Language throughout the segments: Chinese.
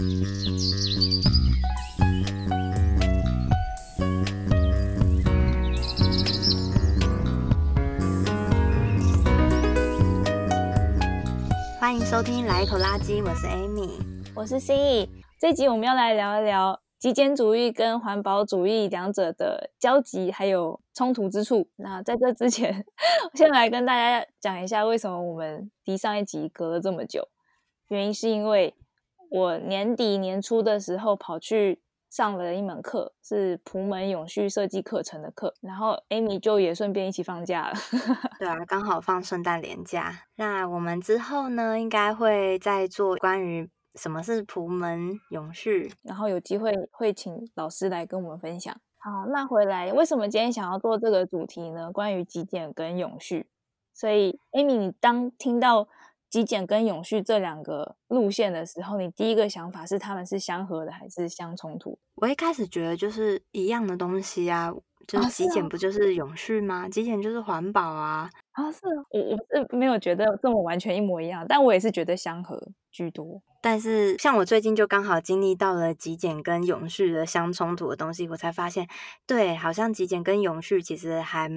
欢迎收听《来一口垃圾》，我是 Amy，我是 C。这集我们要来聊一聊极简主义跟环保主义两者的交集，还有冲突之处。那在这之前，先来跟大家讲一下为什么我们离上一集隔了这么久。原因是因为我年底年初的时候跑去上了一门课，是普门永续设计课程的课，然后 Amy 就也顺便一起放假了。对啊，刚好放圣诞连假。那我们之后呢，应该会再做关于什么是普门永续，然后有机会会请老师来跟我们分享。好，那回来为什么今天想要做这个主题呢？关于极简跟永续。所以 Amy，你当听到极简跟永续这两个路线的时候，你第一个想法是他们是相合的还是相冲突？我一开始觉得就是一样的东西啊，就是极简不就是永续吗？极简就是环保啊。啊，是啊，我我是没有觉得这么完全一模一样，但我也是觉得相合居多。但是像我最近就刚好经历到了极简跟永续的相冲突的东西，我才发现，对，好像极简跟永续其实还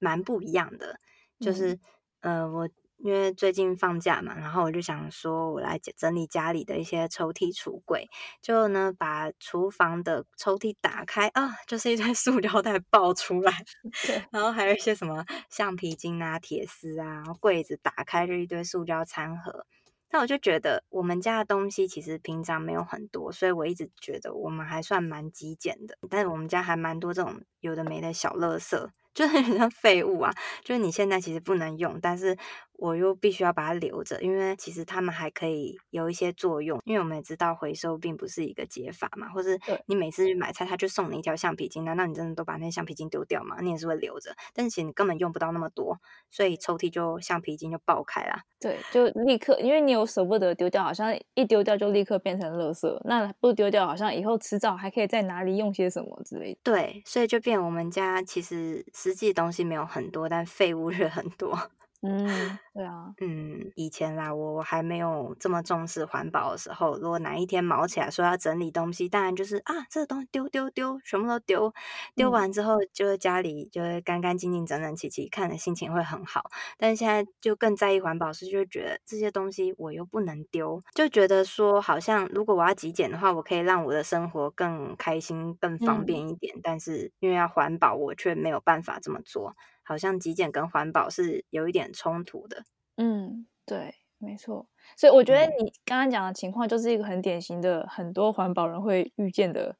蛮不一样的。就是，嗯、呃，我。因为最近放假嘛，然后我就想说，我来整理家里的一些抽屉、橱柜，就呢把厨房的抽屉打开啊，就是一堆 塑料袋爆出来，对，然后还有一些什么橡皮筋啊、铁丝啊，然后柜子打开就一堆塑胶餐盒。那我就觉得我们家的东西其实平常没有很多，所以我一直觉得我们还算蛮极简的。但是我们家还蛮多这种有的没的小垃圾。就是很像废物啊，就是你现在其实不能用，但是我又必须要把它留着，因为其实它们还可以有一些作用。因为我们也知道回收并不是一个解法嘛，或是你每次去买菜，他就送你一条橡皮筋，难道你真的都把那些橡皮筋丢掉吗？你也是会留着，但是其实你根本用不到那么多，所以抽屉就橡皮筋就爆开啦。对，就立刻，因为你有舍不得丢掉，好像一丢掉就立刻变成垃圾，那不丢掉好像以后迟早还可以在哪里用些什么之类的。对，所以就变我们家其实。实际东西没有很多，但废物 是很多。嗯，对啊，嗯，以前啦，我我还没有这么重视环保的时候，如果哪一天毛起来说要整理东西，当然就是啊，这个东西丢丢丢，全部都丢，丢完之后就是家里就会干干净净、整整齐齐，看的心情会很好。但是现在就更在意环保，是就觉得这些东西我又不能丢，就觉得说好像如果我要极简的话，我可以让我的生活更开心、更方便一点，嗯、但是因为要环保，我却没有办法这么做。好像极简跟环保是有一点冲突的。嗯，对，没错。所以我觉得你刚刚讲的情况就是一个很典型的，很多环保人会遇见的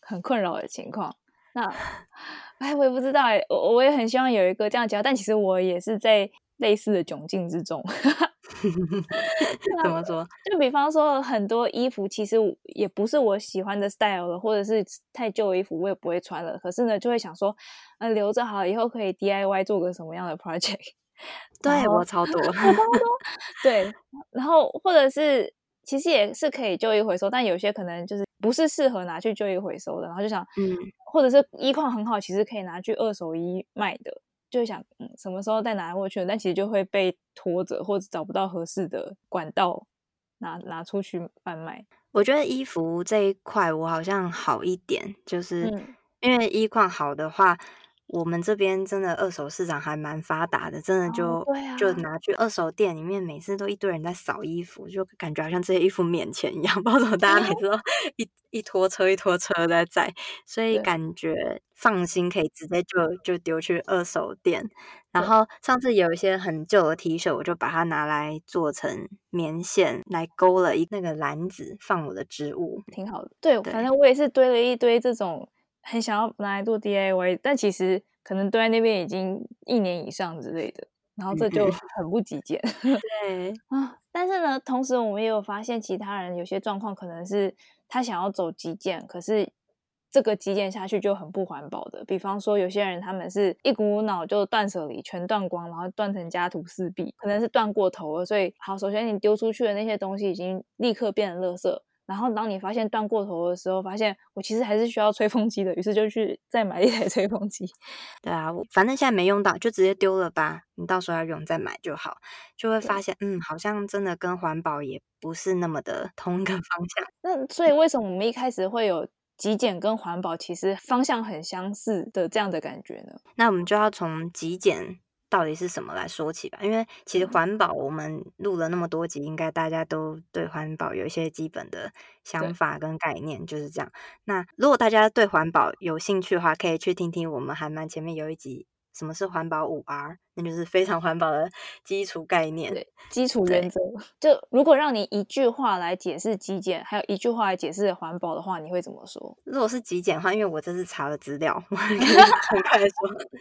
很困扰的情况。那，哎，我也不知道哎，我我也很希望有一个这样讲，但其实我也是在类似的窘境之中。怎么说？就比方说，很多衣服其实也不是我喜欢的 style 了，或者是太旧的衣服，我也不会穿了。可是呢，就会想说，呃，留着好，以后可以 DIY 做个什么样的 project。对，我超多，超多。对，然后或者是其实也是可以旧衣回收，但有些可能就是不是适合拿去旧衣回收的。然后就想，嗯，或者是衣况很好，其实可以拿去二手衣卖的。就想嗯，什么时候再拿过去，但其实就会被拖着，或者找不到合适的管道拿拿出去贩卖。我觉得衣服这一块我好像好一点，就是因为衣况好的话。我们这边真的二手市场还蛮发达的，真的就、哦啊、就拿去二手店里面，每次都一堆人在扫衣服，就感觉好像这些衣服免钱一样，不知道怎么大家每次都 一一拖车一拖车在载，所以感觉放心可以直接就就丢去二手店。然后上次有一些很旧的 T 恤，我就把它拿来做成棉线来勾了一那个篮子放我的植物，挺好的。对，对反正我也是堆了一堆这种。很想要拿来做 DIY，但其实可能堆在那边已经一年以上之类的，然后这就很不极简。对啊，但是呢，同时我们也有发现，其他人有些状况可能是他想要走极简，可是这个极简下去就很不环保的。比方说，有些人他们是一股脑就断舍离，全断光，然后断成家徒四壁，可能是断过头了。所以，好，首先你丢出去的那些东西已经立刻变成垃圾。然后当你发现断过头的时候，发现我其实还是需要吹风机的，于是就去再买一台 吹风机。对啊，我反正现在没用到，就直接丢了吧。你到时候要用再买就好，就会发现，嗯，好像真的跟环保也不是那么的 同一个方向。那所以为什么我们一开始会有极简跟环保其实方向很相似的这样的感觉呢？那我们就要从极简。到底是什么来说起吧？因为其实环保，我们录了那么多集，应该大家都对环保有一些基本的想法跟概念，就是这样。那如果大家对环保有兴趣的话，可以去听听我们还蛮前面有一集。什么是环保五 R？那就是非常环保的基础概念，对，基础原则。就如果让你一句话来解释极简，还有一句话来解释环保的话，你会怎么说？如果是极简的话，因为我这次查了资料，我可以 很快的说，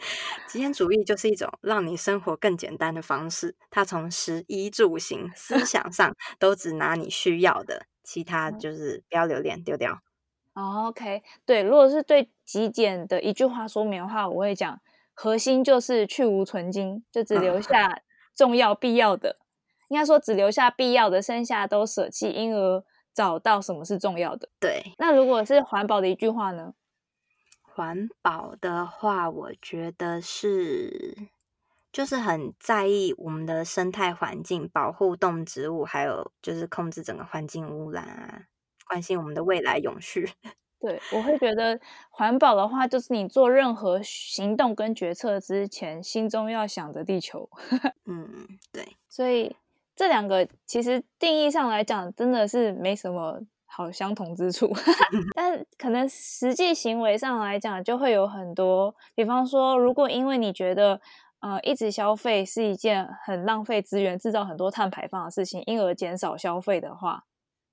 极简主义就是一种让你生活更简单的方式。它从食衣住行、思想上都只拿你需要的，其他就是不要留恋，丢掉。哦，OK，对，如果是对极简的一句话说明的话，我会讲。核心就是去芜存菁，就只留下重要必要的，嗯、应该说只留下必要的，剩下都舍弃，因而找到什么是重要的。对，那如果是环保的一句话呢？环保的话，我觉得是就是很在意我们的生态环境，保护动植物，还有就是控制整个环境污染啊，关心我们的未来永续。对，我会觉得环保的话，就是你做任何行动跟决策之前，心中要想着地球。嗯，对。所以这两个其实定义上来讲，真的是没什么好相同之处。但可能实际行为上来讲，就会有很多。比方说，如果因为你觉得，呃，一直消费是一件很浪费资源、制造很多碳排放的事情，因而减少消费的话。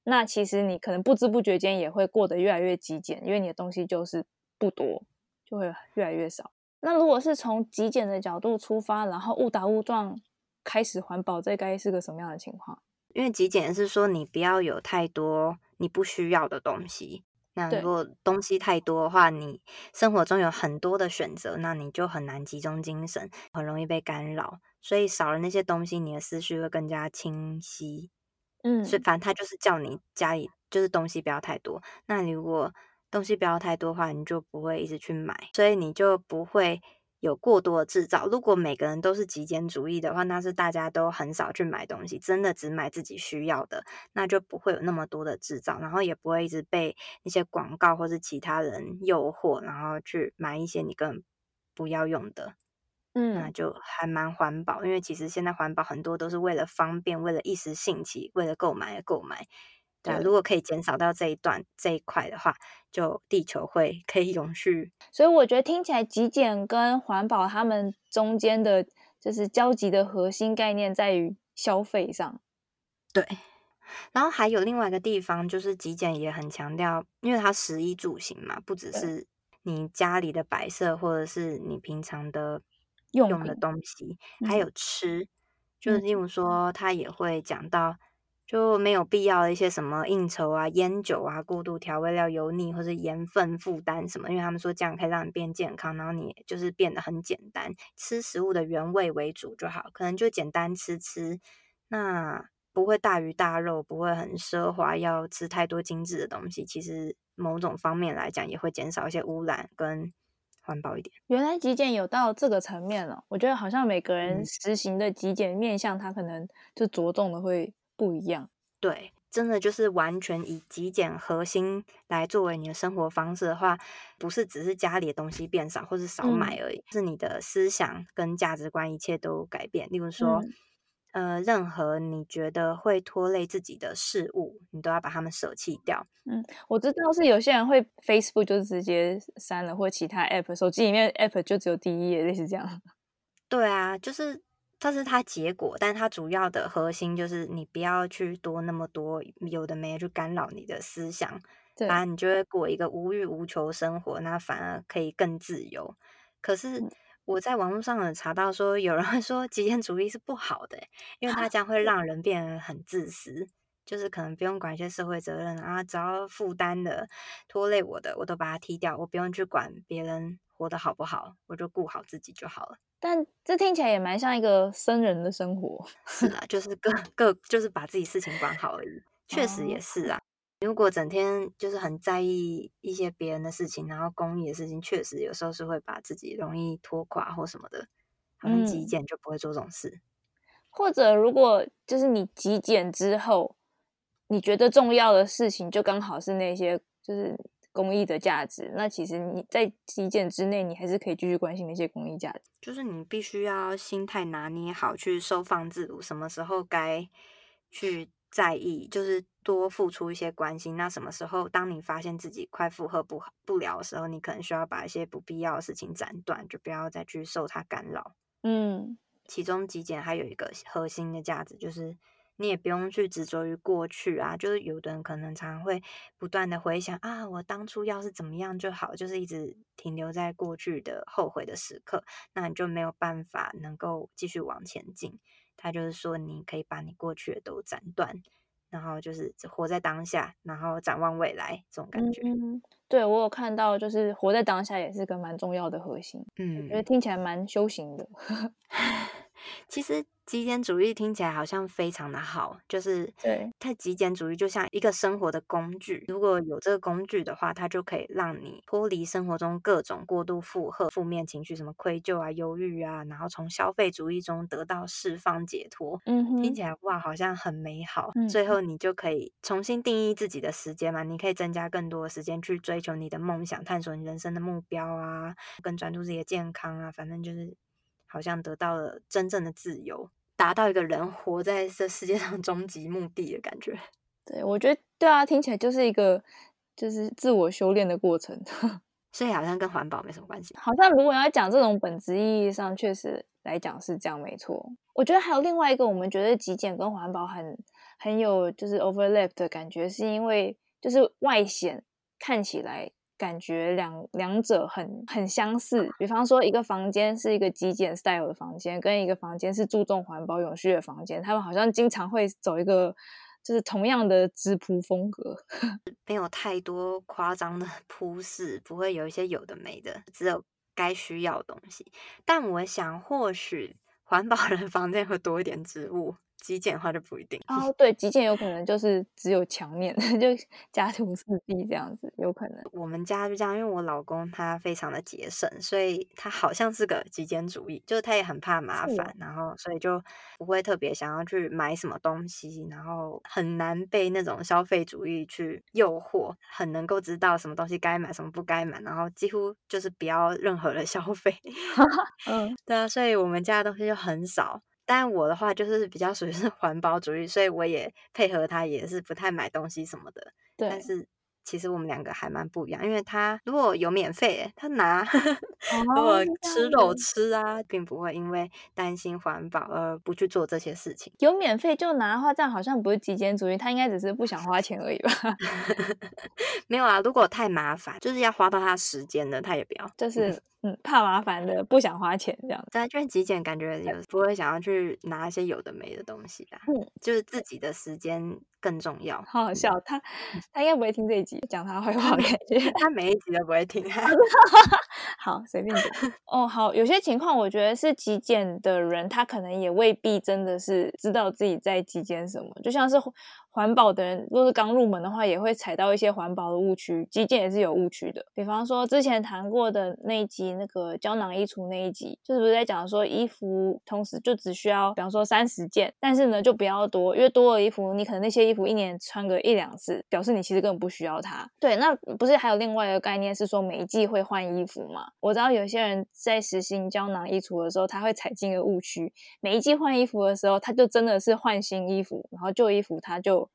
那其实你可能不知不觉间也会过得越来越极简，因为你的东西就是不多，就会越来越少。那如果是从极简的角度出发，然后误打误撞开始环保，这该是个什么样的情况？因为极简是说你不要有太多你不需要的东西。那如果东西太多的话，你生活中有很多的选择，那你就很难集中精神，很容易被干扰。所以少了那些东西，你的思绪会更加清晰。嗯，所以反正他就是叫你家里就是东西不要太多。那你如果东西不要太多的话，你就不会一直去买，所以你就不会有过多的制造。如果每个人都是极简主义的话，那是大家都很少去买东西，真的只买自己需要的，那就不会有那么多的制造，然后也不会一直被那些广告或是其他人诱惑，然后去买一些你根本不要用的。嗯，那就还蛮环保，因为其实现在环保很多都是为了方便，为了一时兴起，为了购买而购买。对啊，如果可以减少到这一段这一块的话，就地球会可以永续。所以我觉得听起来极简跟环保他们中间的，就是交集的核心概念在于消费上。对，然后还有另外一个地方，就是极简也很强调，因为它食衣住行嘛，不只是你家里的摆设，或者是你平常的。用的东西还有吃，嗯、就是例如说，他也会讲到，就没有必要的一些什么应酬啊、烟酒啊、过度调味料、油腻或者盐分负担什么，因为他们说这样可以让你变健康，然后你就是变得很简单，吃食物的原味为主就好，可能就简单吃吃，那不会大鱼大肉，不会很奢华，要吃太多精致的东西。其实某种方面来讲，也会减少一些污染跟。环保一点，原来极简有到这个层面了。我觉得好像每个人实行的极简面向，它可能就着重的会不一样。对，真的就是完全以极简核心来作为你的生活方式的话，不是只是家里的东西变少或是少买而已，嗯、是你的思想跟价值观一切都改变。例如说。嗯呃，任何你觉得会拖累自己的事物，你都要把它们舍弃掉。嗯，我知道是有些人会 Facebook 就直接删了，或其他 App，手机里面 App 就只有第一页，类似这样。对啊，就是这是它结果，但它主要的核心就是你不要去多那么多有的没有去干扰你的思想，对，啊，你就会过一个无欲无求生活，那反而可以更自由。可是。嗯我在网络上有查到说，有人会说极简主义是不好的，因为它将会 让人变得很自私，就是可能不用管一些社会责任啊，只要负担的拖累我的，我都把它踢掉，我不用去管别人活得好不好，我就顾好自己就好了。但这听起来也蛮像一个僧人的生活。是啊，就是各各就是把自己事情管好而已，确实也是啊。如果整天就是很在意一些别人的事情，然后公益的事情，确实有时候是会把自己容易拖垮或什么的。好像极简就不会做这种事。嗯。或者如果就是你极简之后，你觉得重要的事情就刚好是那些就是公益的价值，那其实你在极简之内，你还是可以继续关心那些公益价值。就是你必须要心态拿捏好，去收放自如，什么时候该去在意，就是多付出一些关心。那什么时候，当你发现自己快负荷不不了的时候，你可能需要把一些不必要的事情斩断，就不要再去受它干扰。嗯，其中极简还有一个核心的价值，就是你也不用去执着于过去啊。就是有的人可能常常会不断的回想啊，我当初要是怎么样就好，就是一直停留在过去的后悔的时刻，那你就没有办法能够继续往前进。他就是说，你可以把你过去的都斩断，然后就是活在当下，然后展望未来这种感觉。嗯，对，我有看到，就是活在当下也是个蛮重要的核心。嗯，我觉得听起来蛮修行的。其实。极简主义听起来好像非常的好，就是对，太极简主义就像一个生活的工具，如果有这个工具的话，它就可以让你脱离生活中各种过度负荷、负面情绪，什么愧疚啊、忧郁啊，然后从消费主义中得到释放解脱。嗯哼，听起来哇，好像很美好。嗯。最后你就可以重新定义自己的时间嘛，你可以增加更多的时间去追求你的梦想，探索你人生的目标啊，更专注自己的健康啊，反正就是好像得到了真正的自由。达到一个人活在这世界上终极目的的感觉，对，我觉得对啊，听起来就是一个就是自我修炼的过程，所以好像跟环保没什么关系。好像如果要讲这种本质意义上，确实来讲是这样，没错。我觉得还有另外一个，我们觉得极简跟环保很很有就是 overlap 的感觉，是因为就是外显看起来。感觉两两者很很相似，比方说一个房间是一个极简 style 的房间，跟一个房间是注重环保永续的房间，他们好像经常会走一个就是同样的直朴风格，没有太多夸张的 铺饰，不会有一些有的没的，只有该需要的东西。但我想，或许环保人房间会多一点植物。极简的话就不一定哦，对，极简有可能就是只有墙面，就家徒四壁这样子，有可能。我们家就这样，因为我老公他非常的节省，所以他好像是个极简主义，就是他也很怕麻烦，然后所以就不会特别想要去买什么东西，然后很难被那种消费主义去诱惑，很能够知道什么东西该买，什么不该买，然后几乎就是不要任何的消费。嗯，对啊，所以我们家的东西就很少。但我的话就是比较属于是 环保主义，所以我也配合他，也是不太买东西什么的。对，但是。其实我们两个还蛮不一样，因为他如果有免费，他拿；如果吃肉吃啊，并不会因为担心环保而不去做这些事情。有免费就拿的话，这样好像不是极简主义，他应该只是不想花钱而已吧？没有啊，如果太麻烦，就是要花到他时间的，他也不要。就是嗯，怕麻烦的，不想花钱这样。但就是极简，感觉有不会想要去拿一些有的没的东西啦。嗯，就是自己的时间。更重要，好好笑，他他应该不会听这一集讲他坏话，感觉 他每一集都不会听。好，随便讲。哦，好，有些情况我觉得是极简的人，他可能也未必真的是知道自己在极简什么，就像是。环保的人，如果是刚入门的话，也会踩到一些环保的误区。极简也是有误区的，比方说之前谈过的那一集，那个胶囊衣橱那一集，就是不是在讲说衣服同时就只需要，比方说三十件，但是呢就不要多，因为多的衣服你可能那些衣服一年穿个一两次，表示你其实根本不需要它。对，那不是还有另外一个概念是说每一季会换衣服吗？我知道有些人在实行胶囊衣橱的时候，他会踩进一个误区，每一季换衣服的时候，他就真的是换新衣服，然后旧衣服他就。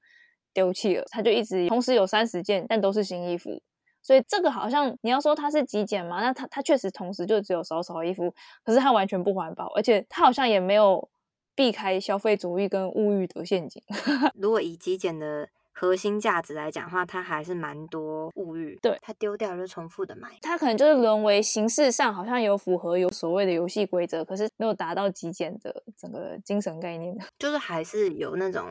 丢弃了，他就一直同时有三十件，但都是新衣服，所以这个好像你要说它是极简嘛？那他他确实同时就只有少少衣服，可是它完全不环保，而且它好像也没有避开消费主义跟物欲的陷阱。如果以极简的核心价值来讲的话，它还是蛮多物欲，对，它丢掉就重复的买，它可能就是沦为形式上好像有符合有所谓的游戏规则，可是没有达到极简的整个精神概念，就是还是有那种。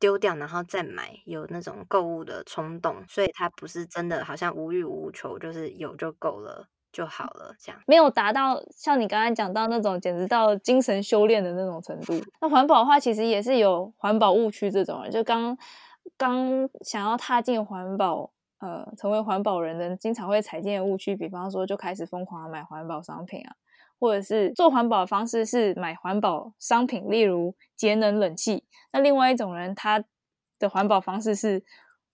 丢掉然后再买，有那种购物的冲动，所以他不是真的好像无欲无求，就是有就够了就好了，这样没有达到像你刚才讲到那种简直到精神修炼的那种程度。那环保的话，其实也是有环保误区这种，就刚刚想要踏进环保，呃，成为环保人的，经常会踩进的误区，比方说就开始疯狂的买环保商品啊，或者是做环保的方式是买环保商品，例如节能冷气。那另外一种人，他的环保方式是。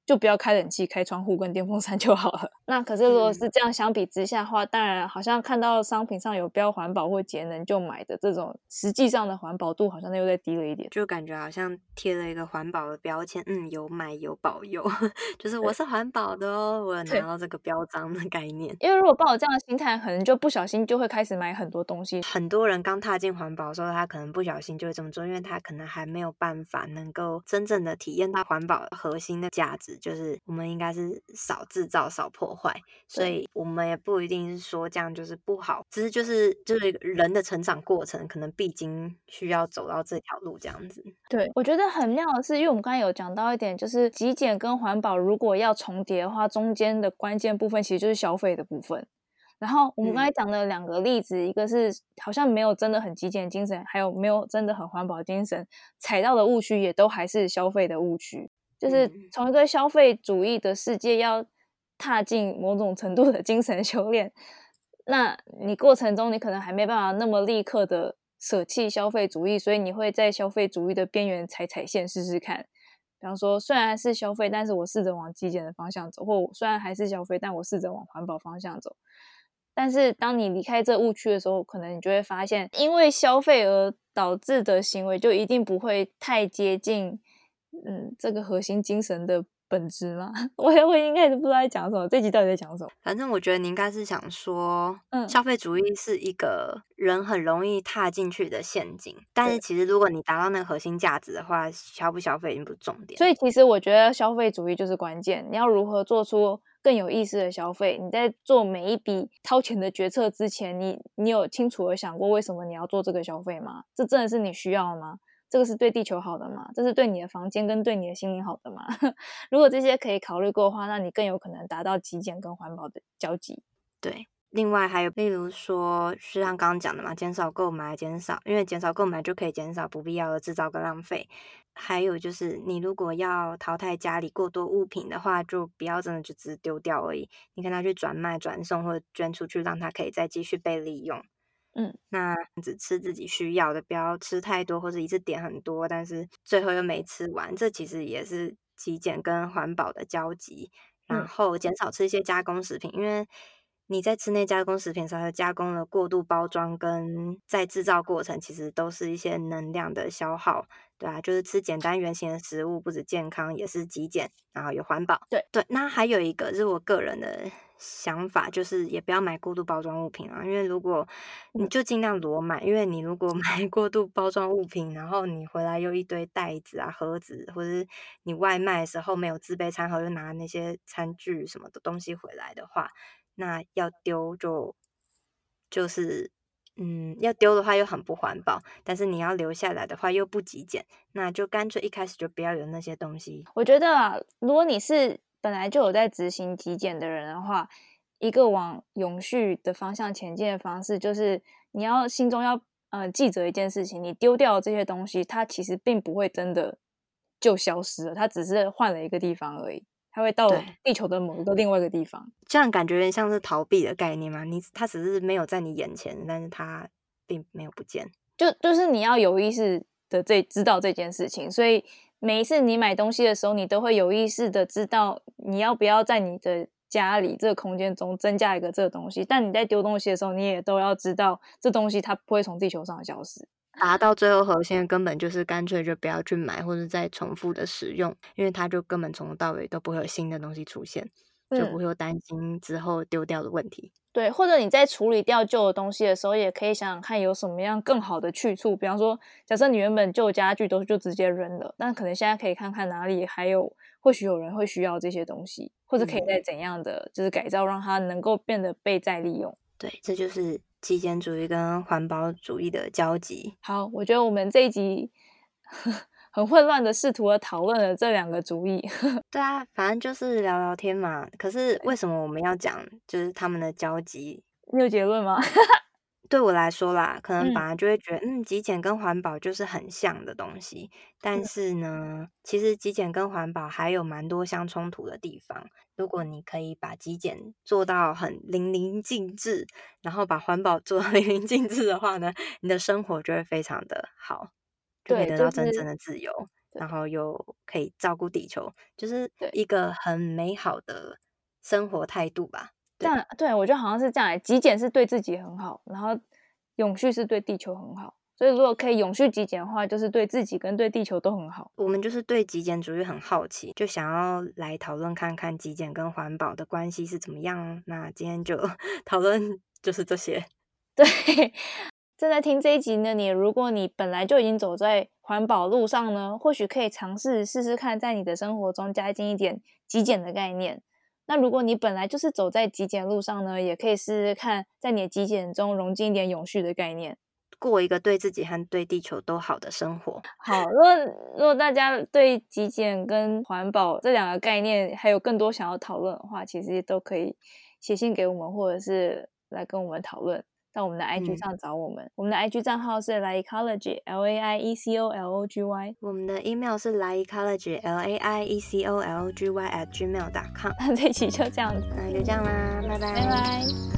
就不要开冷气，开窗户跟电风扇就好了。那可是如果是这样相比之下的话，嗯、当然好像看到商品上有标环保或节能就买的这种，实际上的环保度好像又再低了一点，就感觉好像贴了一个环保的标签。嗯，有买有保佑，就是我是环保的哦，我有拿到这个标章的概念。因为如果抱有这样的心态，可能就不小心就会开始买很多东西。很多人刚踏进环保的时候，他可能不小心就会这么做，因为他可能还没有办法能够真正的体验到环保核心的价值，就是我们。应该是少制造、少破坏，所以我们也不一定是说这样就是不好，只是就是就是人的成长过程，可能必经需要走到这条路这样子。对，我觉得很妙的是，因为我们刚才有讲到一点，就是极简跟环保如果要重叠的话，中间的关键部分其实就是消费的部分。然后我们刚才讲的两个例子，嗯、一个是好像没有真的很极简精神，还有没有真的很环保精神，踩到的误区也都还是消费的误区。就是从一个消费主义的世界要踏进某种程度的精神修炼，那你过程中你可能还没办法那么立刻的舍弃消费主义，所以你会在消费主义的边缘踩踩线试试看。比方说，虽然是消费，但是我试着往极简的方向走；或虽然还是消费，但我试着往环保方向走。但是当你离开这误区的时候，可能你就会发现，因为消费而导致的行为就一定不会太接近。嗯，这个核心精神的本质吗？我我应该是不知道在讲什么。这集到底在讲什么？反正我觉得你应该是想说，嗯，消费主义是一个人很容易踏进去的陷阱。但是其实如果你达到那个核心价值的话，消不消费已经不是重点。所以其实我觉得消费主义就是关键。你要如何做出更有意思的消费？你在做每一笔掏钱的决策之前，你你有清楚的想过为什么你要做这个消费吗？这真的是你需要吗？这个是对地球好的吗？这是对你的房间跟对你的心灵好的吗？如果这些可以考虑过的话，那你更有可能达到极简跟环保的交集。对，另外还有，例如说，是像刚刚讲的嘛，减少购买，减少，因为减少购买就可以减少不必要的制造跟浪费。还有就是，你如果要淘汰家里过多物品的话，就不要真的就只丢掉而已，你跟他去转卖、转送或者捐出去，让它可以再继续被利用。嗯，那只吃自己需要的，不要吃太多，或者一次点很多，但是最后又没吃完，这其实也是极简跟环保的交集。然后减少吃一些加工食品，因为你在吃那加工食品时候，它，加工了过度包装跟在制造过程，其实都是一些能量的消耗。对啊，就是吃简单原型的食物，不止健康，也是极简，然后有环保。对对，那还有一个是我个人的想法，就是也不要买过度包装物品啊，因为如果你就尽量裸买，因为你如果 买过度包装物品，然后你回来又一堆袋子啊、盒子，或者是你外卖的时候没有自备餐盒，又拿那些餐具什么的东西回来的话，那要丢就就是。嗯，要丢的话又很不环保，但是你要留下来的话又不极简，那就干脆一开始就不要有那些东西。我觉得啊，如果你是本来就有在执行极简的人的话，一个往永续的方向前进的方式，就是你要心中要呃记着一件事情：你丢掉这些东西，它其实并不会真的就消失了，它只是换了一个地方而已。它会到地球的某一个另外一个地方，这样感觉有点像是逃避的概念嘛？你它只是没有在你眼前，但是它并没有不见。就就是你要有意识的这知道这件事情，所以每一次你买东西的时候，你都会有意识的知道你要不要在你的家里这个空间中增加一个这个东西。但你在丢东西的时候，你也都要知道这东西它不会从地球上消失。达到最后核心根本就是干脆就不要去买，或者再重复的使用，因为它就根本从头到尾都不会有新的东西出现，就不会担心之后丢掉的问题。对，或者你在处理掉旧的东西的时候，也可以想想看有什么样更好的去处。比方说，假设你原本旧家具都就直接扔了，但可能现在可以看看哪里还有，或许有人会需要这些东西，或者可以再怎样的、嗯、就是改造，让它能够变得被再利用。对，这就是。极简主义跟环保主义的交集。好，我觉得我们这一集很混乱的试图的讨论了这两个主意。对啊，反正就是聊聊天嘛。可是为什么我们要讲就是他们的交集？你有结论吗？对我来说啦，可能本来就会觉得，嗯，嗯，极简跟环保就是很像的东西。但是呢，其实极简跟环保还有蛮多相冲突的地方。如果你可以把极简做到很淋漓尽致，然后把环保做到淋漓尽致的话呢，你的生活就会非常的好，就可以得到真正的自由，就是、然后又可以照顾地球，就是一个很美好的生活态度吧。这样对，我觉得好像是这样，极简是对自己很好，然后永续是对地球很好。所以，如果可以永续极简的话，就是对自己跟对地球都很好。我们就是对极简主义很好奇，就想要来讨论看看极简跟环保的关系是怎么样。那今天就 讨论就是这些。对，正在听这一集的你，如果你本来就已经走在环保路上呢，或许可以尝试试试看，在你的生活中加进一点极简的概念。那如果你本来就是走在极简路上呢，也可以试试看，在你的极简中融进一点永续的概念。过一个对自己和对地球都好的生活。好，如果如果大家对极简跟环保这两个概念还有更多想要讨论的话，其实都可以写信给我们，或者是来跟我们讨论，到我们的 IG 上找我们。嗯、我们的 IG 账号是 laiecology，L A I E C O L O G Y。我们的 email 是 laiecology，L A I E C O L O G Y at gmail dot com。那这期就这样子，那就这样啦，拜拜。拜拜。